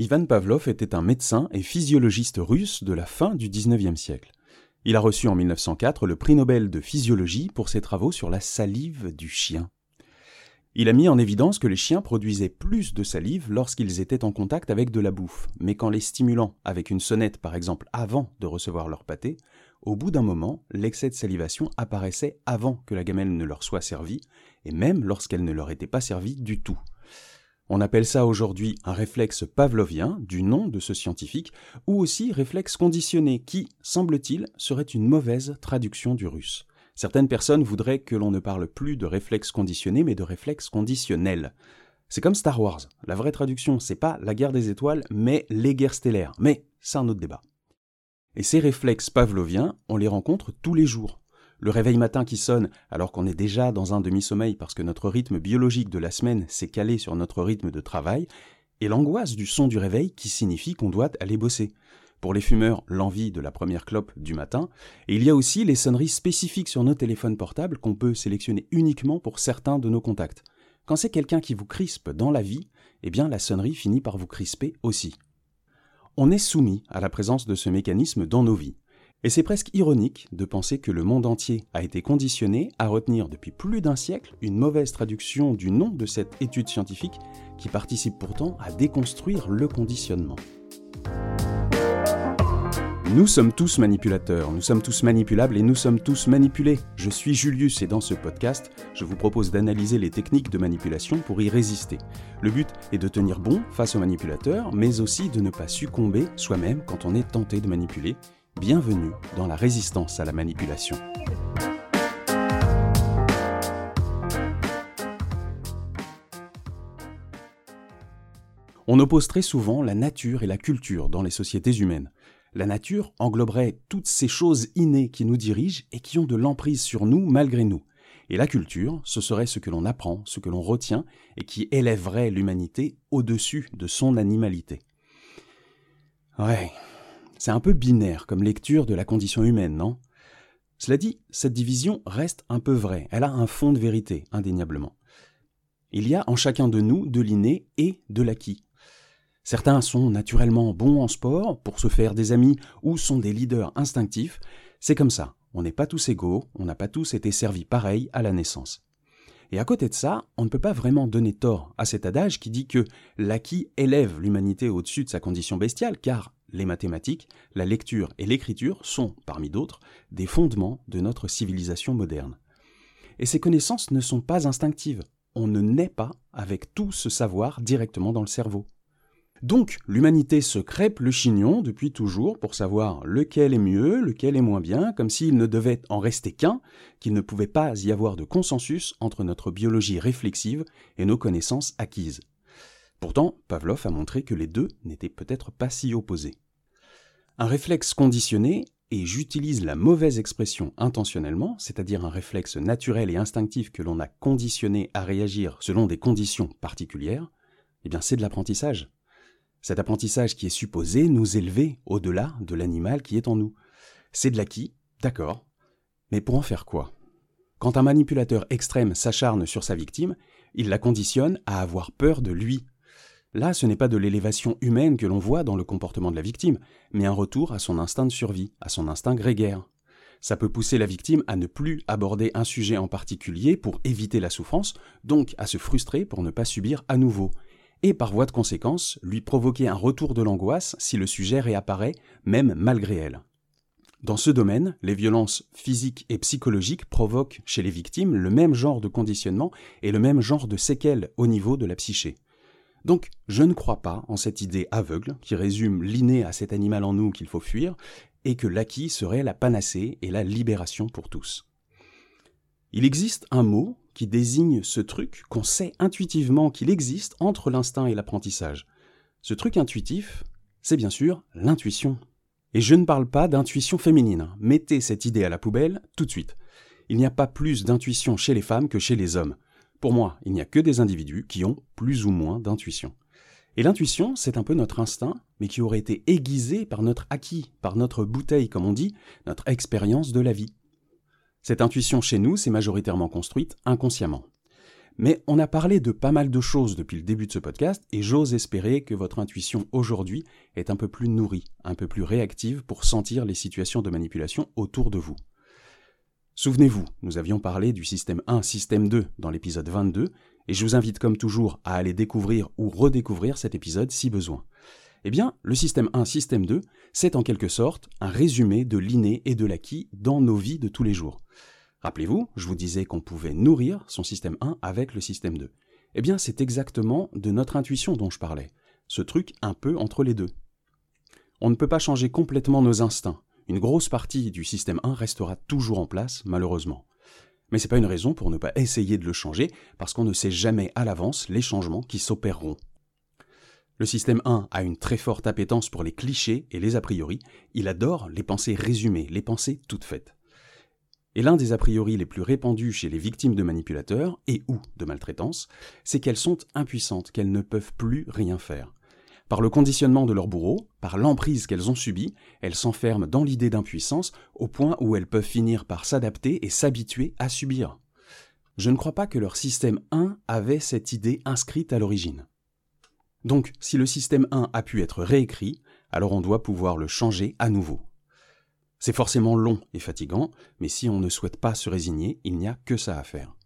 Ivan Pavlov était un médecin et physiologiste russe de la fin du XIXe siècle. Il a reçu en 1904 le prix Nobel de physiologie pour ses travaux sur la salive du chien. Il a mis en évidence que les chiens produisaient plus de salive lorsqu'ils étaient en contact avec de la bouffe, mais qu'en les stimulant avec une sonnette par exemple avant de recevoir leur pâté, au bout d'un moment, l'excès de salivation apparaissait avant que la gamelle ne leur soit servie, et même lorsqu'elle ne leur était pas servie du tout. On appelle ça aujourd'hui un réflexe pavlovien, du nom de ce scientifique, ou aussi réflexe conditionné, qui, semble-t-il, serait une mauvaise traduction du russe. Certaines personnes voudraient que l'on ne parle plus de réflexe conditionné, mais de réflexe conditionnel. C'est comme Star Wars. La vraie traduction, c'est pas la guerre des étoiles, mais les guerres stellaires. Mais c'est un autre débat. Et ces réflexes pavloviens, on les rencontre tous les jours le réveil matin qui sonne alors qu'on est déjà dans un demi-sommeil parce que notre rythme biologique de la semaine s'est calé sur notre rythme de travail, et l'angoisse du son du réveil qui signifie qu'on doit aller bosser. Pour les fumeurs, l'envie de la première clope du matin, et il y a aussi les sonneries spécifiques sur nos téléphones portables qu'on peut sélectionner uniquement pour certains de nos contacts. Quand c'est quelqu'un qui vous crispe dans la vie, eh bien la sonnerie finit par vous crisper aussi. On est soumis à la présence de ce mécanisme dans nos vies. Et c'est presque ironique de penser que le monde entier a été conditionné à retenir depuis plus d'un siècle une mauvaise traduction du nom de cette étude scientifique qui participe pourtant à déconstruire le conditionnement. Nous sommes tous manipulateurs, nous sommes tous manipulables et nous sommes tous manipulés. Je suis Julius et dans ce podcast, je vous propose d'analyser les techniques de manipulation pour y résister. Le but est de tenir bon face aux manipulateurs, mais aussi de ne pas succomber soi-même quand on est tenté de manipuler Bienvenue dans la résistance à la manipulation. On oppose très souvent la nature et la culture dans les sociétés humaines. La nature engloberait toutes ces choses innées qui nous dirigent et qui ont de l'emprise sur nous malgré nous. Et la culture, ce serait ce que l'on apprend, ce que l'on retient, et qui élèverait l'humanité au-dessus de son animalité. Ouais, c'est un peu binaire comme lecture de la condition humaine, non? Cela dit, cette division reste un peu vraie, elle a un fond de vérité, indéniablement. Il y a en chacun de nous de l'inné et de l'acquis. Certains sont naturellement bons en sport pour se faire des amis ou sont des leaders instinctifs. C'est comme ça, on n'est pas tous égaux, on n'a pas tous été servis pareil à la naissance. Et à côté de ça, on ne peut pas vraiment donner tort à cet adage qui dit que l'acquis élève l'humanité au-dessus de sa condition bestiale, car les mathématiques, la lecture et l'écriture sont, parmi d'autres, des fondements de notre civilisation moderne. Et ces connaissances ne sont pas instinctives. On ne naît pas avec tout ce savoir directement dans le cerveau. Donc, l'humanité se crêpe le chignon depuis toujours pour savoir lequel est mieux, lequel est moins bien, comme s'il ne devait en rester qu'un, qu'il ne pouvait pas y avoir de consensus entre notre biologie réflexive et nos connaissances acquises. Pourtant, Pavlov a montré que les deux n'étaient peut-être pas si opposés. Un réflexe conditionné, et j'utilise la mauvaise expression intentionnellement, c'est-à-dire un réflexe naturel et instinctif que l'on a conditionné à réagir selon des conditions particulières, eh bien c'est de l'apprentissage. Cet apprentissage qui est supposé nous élever au-delà de l'animal qui est en nous. C'est de l'acquis, d'accord, mais pour en faire quoi? Quand un manipulateur extrême s'acharne sur sa victime, il la conditionne à avoir peur de lui, Là, ce n'est pas de l'élévation humaine que l'on voit dans le comportement de la victime, mais un retour à son instinct de survie, à son instinct grégaire. Ça peut pousser la victime à ne plus aborder un sujet en particulier pour éviter la souffrance, donc à se frustrer pour ne pas subir à nouveau, et par voie de conséquence, lui provoquer un retour de l'angoisse si le sujet réapparaît, même malgré elle. Dans ce domaine, les violences physiques et psychologiques provoquent chez les victimes le même genre de conditionnement et le même genre de séquelles au niveau de la psyché. Donc, je ne crois pas en cette idée aveugle qui résume l'inné à cet animal en nous qu'il faut fuir, et que l'acquis serait la panacée et la libération pour tous. Il existe un mot qui désigne ce truc qu'on sait intuitivement qu'il existe entre l'instinct et l'apprentissage. Ce truc intuitif, c'est bien sûr l'intuition. Et je ne parle pas d'intuition féminine. Mettez cette idée à la poubelle tout de suite. Il n'y a pas plus d'intuition chez les femmes que chez les hommes. Pour moi, il n'y a que des individus qui ont plus ou moins d'intuition. Et l'intuition, c'est un peu notre instinct, mais qui aurait été aiguisé par notre acquis, par notre bouteille, comme on dit, notre expérience de la vie. Cette intuition chez nous s'est majoritairement construite inconsciemment. Mais on a parlé de pas mal de choses depuis le début de ce podcast et j'ose espérer que votre intuition aujourd'hui est un peu plus nourrie, un peu plus réactive pour sentir les situations de manipulation autour de vous. Souvenez-vous, nous avions parlé du système 1, système 2 dans l'épisode 22 et je vous invite comme toujours à aller découvrir ou redécouvrir cet épisode si besoin. Eh bien, le système 1, système 2, c'est en quelque sorte un résumé de l'inné et de l'acquis dans nos vies de tous les jours. Rappelez-vous, je vous disais qu'on pouvait nourrir son système 1 avec le système 2. Eh bien, c'est exactement de notre intuition dont je parlais, ce truc un peu entre les deux. On ne peut pas changer complètement nos instincts. Une grosse partie du système 1 restera toujours en place, malheureusement. Mais ce n'est pas une raison pour ne pas essayer de le changer, parce qu'on ne sait jamais à l'avance les changements qui s'opéreront. Le système 1 a une très forte appétence pour les clichés et les a priori. Il adore les pensées résumées, les pensées toutes faites. Et l'un des a priori les plus répandus chez les victimes de manipulateurs et ou de maltraitance, c'est qu'elles sont impuissantes, qu'elles ne peuvent plus rien faire. Par le conditionnement de leur bourreau, par l'emprise qu'elles ont subie, elles s'enferment dans l'idée d'impuissance au point où elles peuvent finir par s'adapter et s'habituer à subir. Je ne crois pas que leur système 1 avait cette idée inscrite à l'origine. Donc, si le système 1 a pu être réécrit, alors on doit pouvoir le changer à nouveau. C'est forcément long et fatigant, mais si on ne souhaite pas se résigner, il n'y a que ça à faire.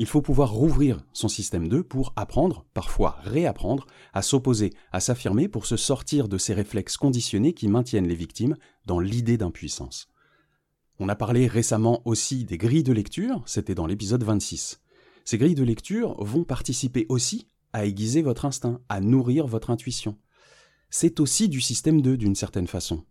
Il faut pouvoir rouvrir son système 2 pour apprendre, parfois réapprendre, à s'opposer, à s'affirmer pour se sortir de ces réflexes conditionnés qui maintiennent les victimes dans l'idée d'impuissance. On a parlé récemment aussi des grilles de lecture, c'était dans l'épisode 26. Ces grilles de lecture vont participer aussi à aiguiser votre instinct, à nourrir votre intuition. C'est aussi du système 2 d'une certaine façon.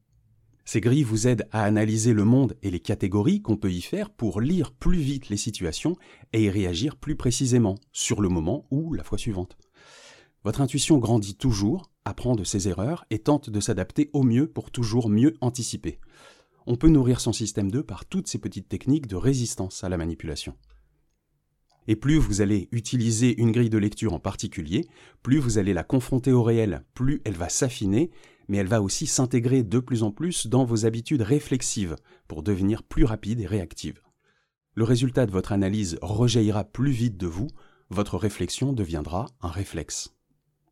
Ces grilles vous aident à analyser le monde et les catégories qu'on peut y faire pour lire plus vite les situations et y réagir plus précisément, sur le moment ou la fois suivante. Votre intuition grandit toujours, apprend de ses erreurs et tente de s'adapter au mieux pour toujours mieux anticiper. On peut nourrir son système 2 par toutes ces petites techniques de résistance à la manipulation. Et plus vous allez utiliser une grille de lecture en particulier, plus vous allez la confronter au réel, plus elle va s'affiner mais elle va aussi s'intégrer de plus en plus dans vos habitudes réflexives pour devenir plus rapide et réactive. Le résultat de votre analyse rejaillira plus vite de vous, votre réflexion deviendra un réflexe.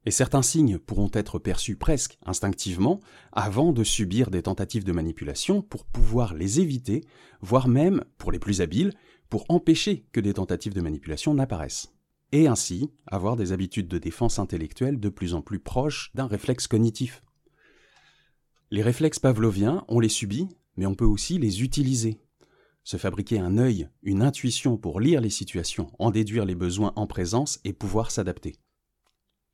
Et certains signes pourront être perçus presque instinctivement avant de subir des tentatives de manipulation pour pouvoir les éviter, voire même, pour les plus habiles, pour empêcher que des tentatives de manipulation n'apparaissent. Et ainsi avoir des habitudes de défense intellectuelle de plus en plus proches d'un réflexe cognitif. Les réflexes pavloviens, on les subit, mais on peut aussi les utiliser. Se fabriquer un œil, une intuition pour lire les situations, en déduire les besoins en présence et pouvoir s'adapter.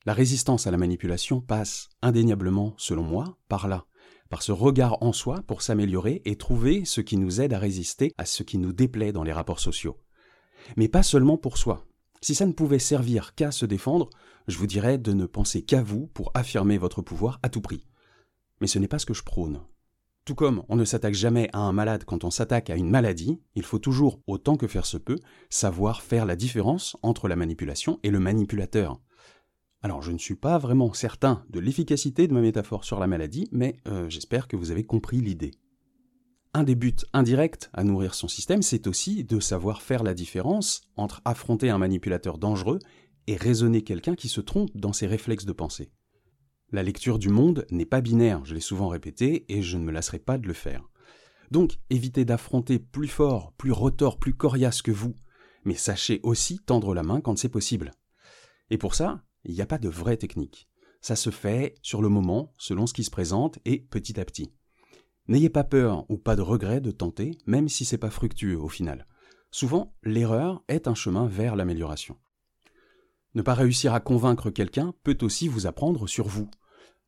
La résistance à la manipulation passe indéniablement, selon moi, par là, par ce regard en soi pour s'améliorer et trouver ce qui nous aide à résister à ce qui nous déplaît dans les rapports sociaux. Mais pas seulement pour soi. Si ça ne pouvait servir qu'à se défendre, je vous dirais de ne penser qu'à vous pour affirmer votre pouvoir à tout prix mais ce n'est pas ce que je prône. Tout comme on ne s'attaque jamais à un malade quand on s'attaque à une maladie, il faut toujours, autant que faire se peut, savoir faire la différence entre la manipulation et le manipulateur. Alors je ne suis pas vraiment certain de l'efficacité de ma métaphore sur la maladie, mais euh, j'espère que vous avez compris l'idée. Un des buts indirects à nourrir son système, c'est aussi de savoir faire la différence entre affronter un manipulateur dangereux et raisonner quelqu'un qui se trompe dans ses réflexes de pensée. La lecture du monde n'est pas binaire, je l'ai souvent répété, et je ne me lasserai pas de le faire. Donc, évitez d'affronter plus fort, plus retors, plus coriace que vous, mais sachez aussi tendre la main quand c'est possible. Et pour ça, il n'y a pas de vraie technique. Ça se fait sur le moment, selon ce qui se présente, et petit à petit. N'ayez pas peur ou pas de regret de tenter, même si c'est pas fructueux au final. Souvent, l'erreur est un chemin vers l'amélioration. Ne pas réussir à convaincre quelqu'un peut aussi vous apprendre sur vous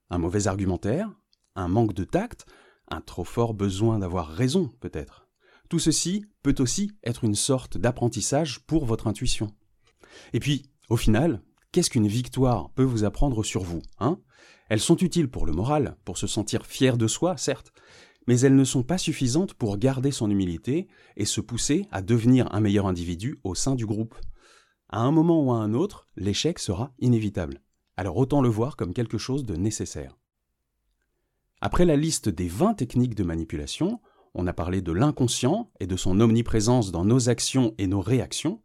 un mauvais argumentaire, un manque de tact, un trop fort besoin d'avoir raison peut-être. Tout ceci peut aussi être une sorte d'apprentissage pour votre intuition. Et puis, au final, qu'est-ce qu'une victoire peut vous apprendre sur vous hein? Elles sont utiles pour le moral, pour se sentir fier de soi, certes, mais elles ne sont pas suffisantes pour garder son humilité et se pousser à devenir un meilleur individu au sein du groupe. À un moment ou à un autre, l'échec sera inévitable alors autant le voir comme quelque chose de nécessaire. Après la liste des 20 techniques de manipulation, on a parlé de l'inconscient et de son omniprésence dans nos actions et nos réactions,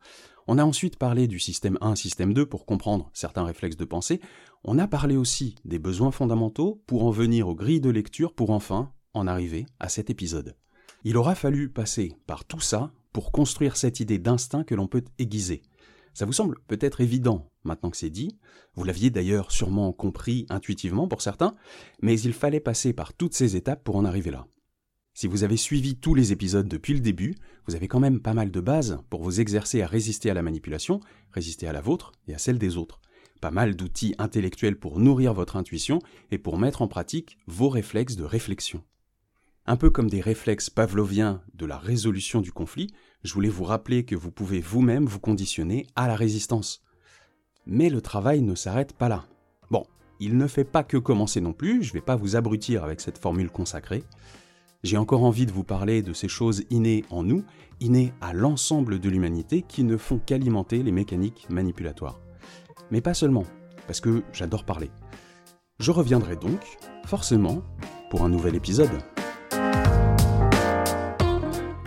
On a ensuite parlé du système 1, système 2 pour comprendre certains réflexes de pensée. On a parlé aussi des besoins fondamentaux pour en venir aux grilles de lecture pour enfin en arriver à cet épisode. Il aura fallu passer par tout ça pour construire cette idée d'instinct que l'on peut aiguiser. Ça vous semble peut-être évident maintenant que c'est dit, vous l'aviez d'ailleurs sûrement compris intuitivement pour certains, mais il fallait passer par toutes ces étapes pour en arriver là. Si vous avez suivi tous les épisodes depuis le début, vous avez quand même pas mal de bases pour vous exercer à résister à la manipulation, résister à la vôtre et à celle des autres. Pas mal d'outils intellectuels pour nourrir votre intuition et pour mettre en pratique vos réflexes de réflexion. Un peu comme des réflexes pavloviens de la résolution du conflit, je voulais vous rappeler que vous pouvez vous-même vous conditionner à la résistance. Mais le travail ne s'arrête pas là. Bon, il ne fait pas que commencer non plus, je vais pas vous abrutir avec cette formule consacrée. J'ai encore envie de vous parler de ces choses innées en nous, innées à l'ensemble de l'humanité qui ne font qu'alimenter les mécaniques manipulatoires. Mais pas seulement, parce que j'adore parler. Je reviendrai donc, forcément, pour un nouvel épisode.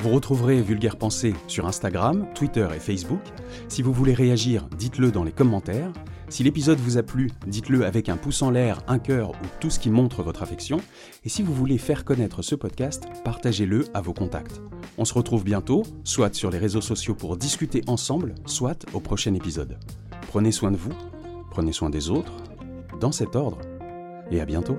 Vous retrouverez Vulgaire Pensée sur Instagram, Twitter et Facebook. Si vous voulez réagir, dites-le dans les commentaires. Si l'épisode vous a plu, dites-le avec un pouce en l'air, un cœur ou tout ce qui montre votre affection. Et si vous voulez faire connaître ce podcast, partagez-le à vos contacts. On se retrouve bientôt, soit sur les réseaux sociaux pour discuter ensemble, soit au prochain épisode. Prenez soin de vous, prenez soin des autres, dans cet ordre, et à bientôt.